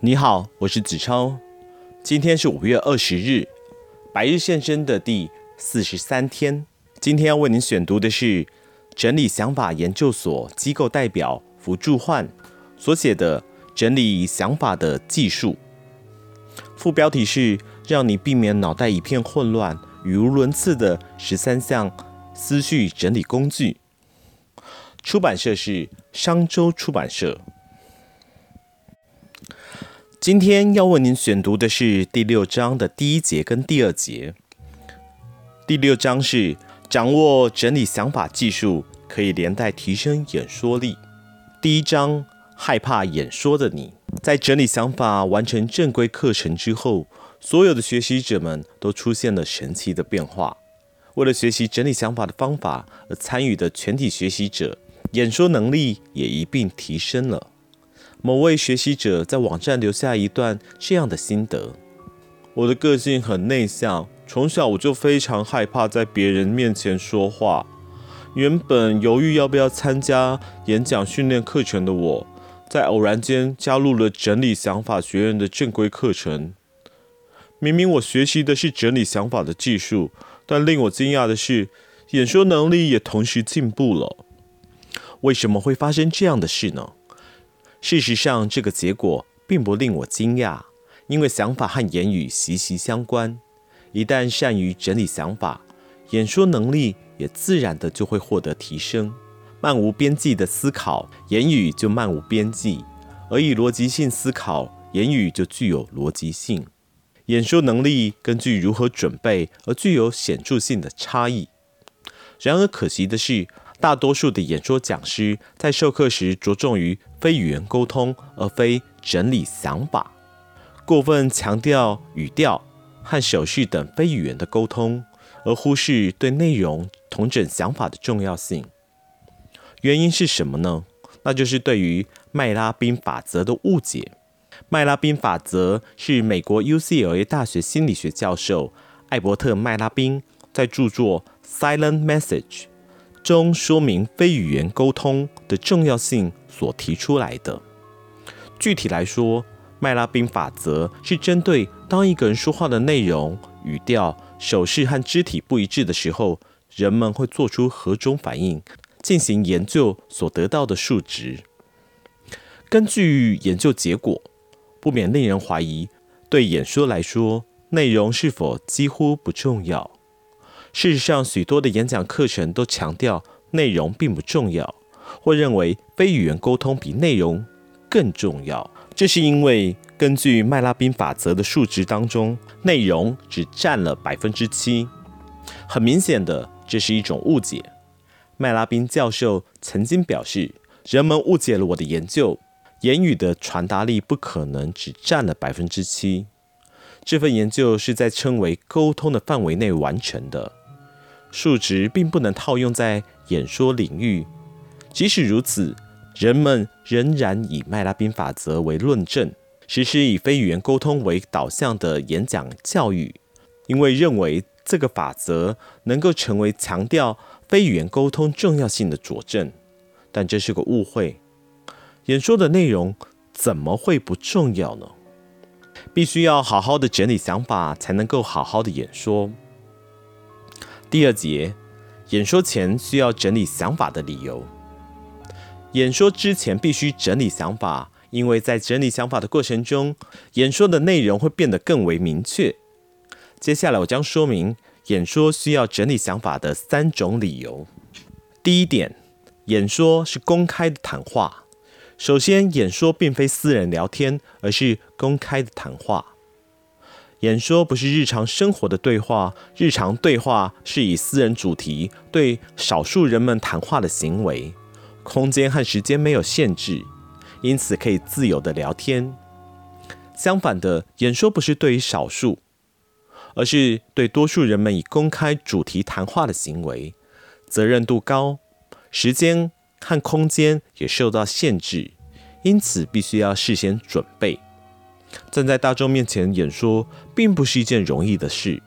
你好，我是子超。今天是五月二十日，百日献身的第四十三天。今天要为您选读的是整理想法研究所机构代表福助焕所写的《整理想法的技术》。副标题是“让你避免脑袋一片混乱、语无伦次的十三项思绪整理工具”。出版社是商周出版社。今天要为您选读的是第六章的第一节跟第二节。第六章是掌握整理想法技术，可以连带提升演说力。第一章，害怕演说的你，在整理想法完成正规课程之后，所有的学习者们都出现了神奇的变化。为了学习整理想法的方法而参与的全体学习者，演说能力也一并提升了。某位学习者在网站留下一段这样的心得：我的个性很内向，从小我就非常害怕在别人面前说话。原本犹豫要不要参加演讲训练课程的我，在偶然间加入了整理想法学院的正规课程。明明我学习的是整理想法的技术，但令我惊讶的是，演说能力也同时进步了。为什么会发生这样的事呢？事实上，这个结果并不令我惊讶，因为想法和言语息息相关。一旦善于整理想法，演说能力也自然的就会获得提升。漫无边际的思考，言语就漫无边际；而以逻辑性思考，言语就具有逻辑性。演说能力根据如何准备而具有显著性的差异。然而，可惜的是，大多数的演说讲师在授课时着重于非语言沟通，而非整理想法，过分强调语调和手势等非语言的沟通，而忽视对内容同整想法的重要性。原因是什么呢？那就是对于麦拉宾法则的误解。麦拉宾法则是美国 UCLA 大学心理学教授艾伯特·麦拉宾在著作《Silent Message》中说明非语言沟通的重要性所提出来的。具体来说，麦拉宾法则是针对当一个人说话的内容、语调、手势和肢体不一致的时候，人们会做出何种反应进行研究所得到的数值。根据研究结果，不免令人怀疑，对演说来说，内容是否几乎不重要？事实上，许多的演讲课程都强调内容并不重要，或认为非语言沟通比内容更重要。这是因为根据麦拉宾法则的数值当中，内容只占了百分之七。很明显的，这是一种误解。麦拉宾教授曾经表示，人们误解了我的研究，言语的传达力不可能只占了百分之七。这份研究是在称为沟通的范围内完成的。数值并不能套用在演说领域。即使如此，人们仍然以麦拉宾法则为论证，实施以非语言沟通为导向的演讲教育，因为认为这个法则能够成为强调非语言沟通重要性的佐证。但这是个误会。演说的内容怎么会不重要呢？必须要好好的整理想法，才能够好好的演说。第二节，演说前需要整理想法的理由。演说之前必须整理想法，因为在整理想法的过程中，演说的内容会变得更为明确。接下来我将说明演说需要整理想法的三种理由。第一点，演说是公开的谈话。首先，演说并非私人聊天，而是公开的谈话。演说不是日常生活的对话，日常对话是以私人主题对少数人们谈话的行为，空间和时间没有限制，因此可以自由的聊天。相反的，演说不是对于少数，而是对多数人们以公开主题谈话的行为，责任度高，时间和空间也受到限制，因此必须要事先准备。站在大众面前演说，并不是一件容易的事。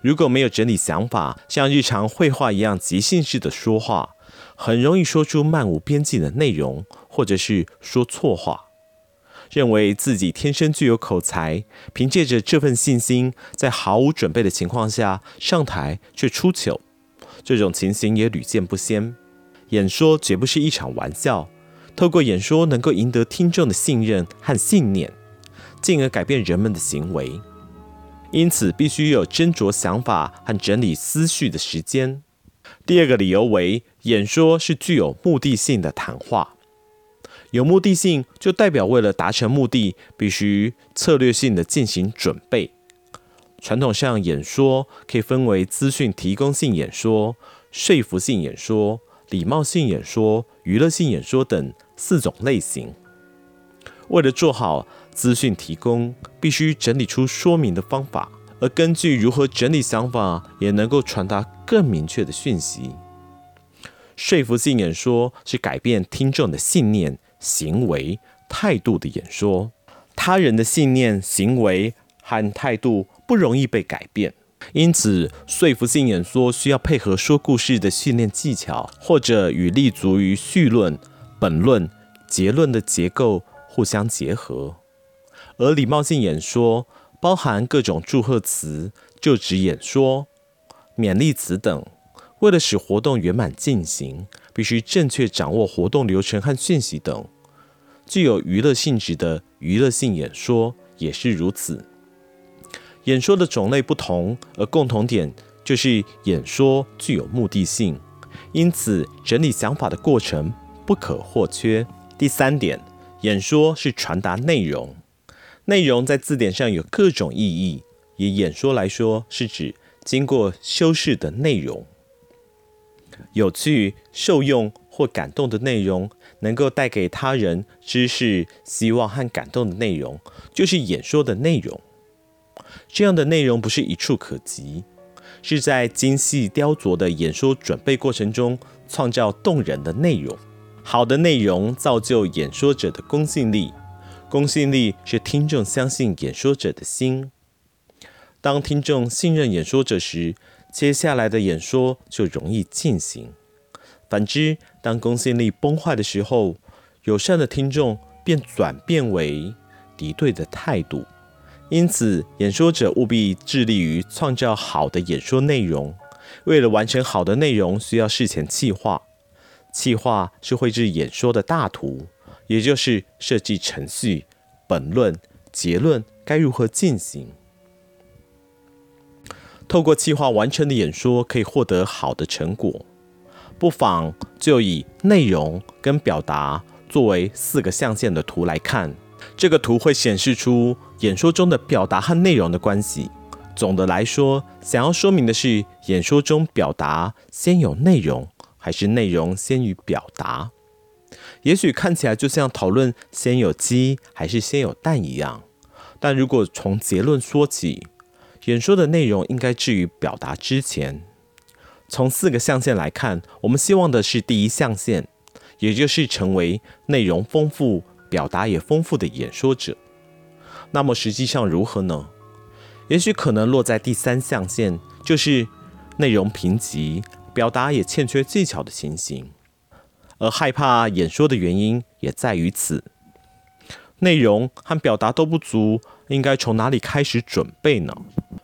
如果没有整理想法，像日常会话一样即兴式的说话，很容易说出漫无边际的内容，或者是说错话。认为自己天生具有口才，凭借着这份信心，在毫无准备的情况下上台却出糗。这种情形也屡见不鲜。演说绝不是一场玩笑，透过演说能够赢得听众的信任和信念，进而改变人们的行为。因此，必须有斟酌想法和整理思绪的时间。第二个理由为，演说是具有目的性的谈话。有目的性，就代表为了达成目的，必须策略性的进行准备。传统上，演说可以分为资讯提供性演说、说服性演说、礼貌性演说、娱乐性演说等四种类型。为了做好资讯提供，必须整理出说明的方法，而根据如何整理想法，也能够传达更明确的讯息。说服性演说是改变听众的信念。行为态度的演说，他人的信念、行为和态度不容易被改变，因此说服性演说需要配合说故事的训练技巧，或者与立足于绪论、本论、结论的结构互相结合。而礼貌性演说包含各种祝贺词、就职演说、勉励词等，为了使活动圆满进行，必须正确掌握活动流程和讯息等。具有娱乐性质的娱乐性演说也是如此。演说的种类不同，而共同点就是演说具有目的性，因此整理想法的过程不可或缺。第三点，演说是传达内容，内容在字典上有各种意义，以演说来说，是指经过修饰的内容，有趣、受用或感动的内容。能够带给他人知识、希望和感动的内容，就是演说的内容。这样的内容不是一触可及，是在精细雕琢的演说准备过程中创造动人的内容。好的内容造就演说者的公信力，公信力是听众相信演说者的心。当听众信任演说者时，接下来的演说就容易进行。反之，当公信力崩坏的时候，友善的听众便转变为敌对的态度。因此，演说者务必致力于创造好的演说内容。为了完成好的内容，需要事前企划。企划是绘制演说的大图，也就是设计程序、本论、结论该如何进行。透过计划完成的演说，可以获得好的成果。不妨就以内容跟表达作为四个象限的图来看，这个图会显示出演说中的表达和内容的关系。总的来说，想要说明的是，演说中表达先有内容，还是内容先于表达？也许看起来就像讨论先有鸡还是先有蛋一样，但如果从结论说起，演说的内容应该置于表达之前。从四个象限来看，我们希望的是第一象限，也就是成为内容丰富、表达也丰富的演说者。那么实际上如何呢？也许可能落在第三象限，就是内容贫瘠、表达也欠缺技巧的情形。而害怕演说的原因也在于此：内容和表达都不足，应该从哪里开始准备呢？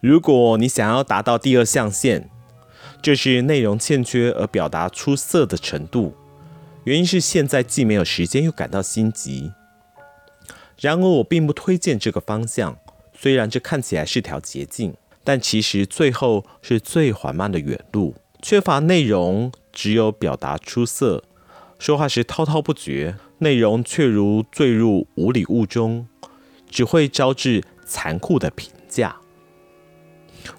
如果你想要达到第二象限，这是内容欠缺而表达出色的程度，原因是现在既没有时间又感到心急。然而，我并不推荐这个方向。虽然这看起来是条捷径，但其实最后是最缓慢的远路。缺乏内容，只有表达出色，说话时滔滔不绝，内容却如坠入无里雾中，只会招致残酷的评价。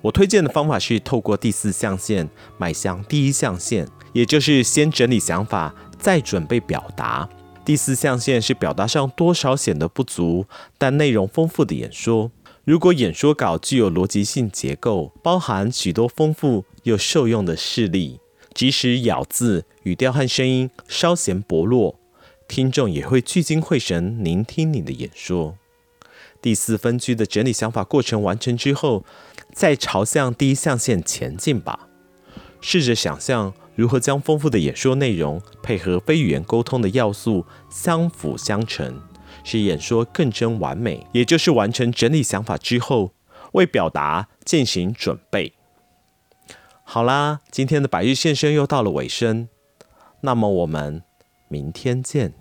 我推荐的方法是透过第四象限迈向第一象限，也就是先整理想法，再准备表达。第四象限是表达上多少显得不足，但内容丰富的演说。如果演说稿具有逻辑性结构，包含许多丰富又受用的事例，即使咬字、语调和声音稍显薄弱，听众也会聚精会神聆听你的演说。第四分区的整理想法过程完成之后，再朝向第一象限前进吧。试着想象如何将丰富的演说内容配合非语言沟通的要素相辅相成，使演说更臻完美，也就是完成整理想法之后，为表达进行准备。好啦，今天的百日献声又到了尾声，那么我们明天见。